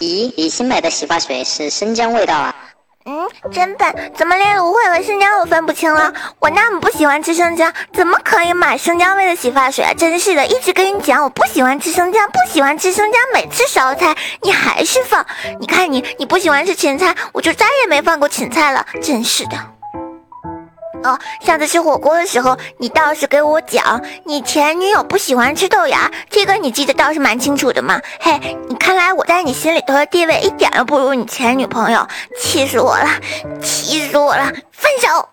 咦，你新买的洗发水是生姜味道啊？嗯，真笨，怎么连芦荟和生姜都分不清了？我那么不喜欢吃生姜，怎么可以买生姜味的洗发水啊？真是的，一直跟你讲我不喜欢吃生姜，不喜欢吃生姜，每次烧菜你还是放。你看你，你不喜欢吃芹菜，我就再也没放过芹菜了。真是的。哦，上次吃火锅的时候，你倒是给我讲，你前女友不喜欢吃豆芽，这个你记得倒是蛮清楚的嘛。嘿，你看来我在你心里头的地位一点都不如你前女朋友，气死我了，气死我了，分手。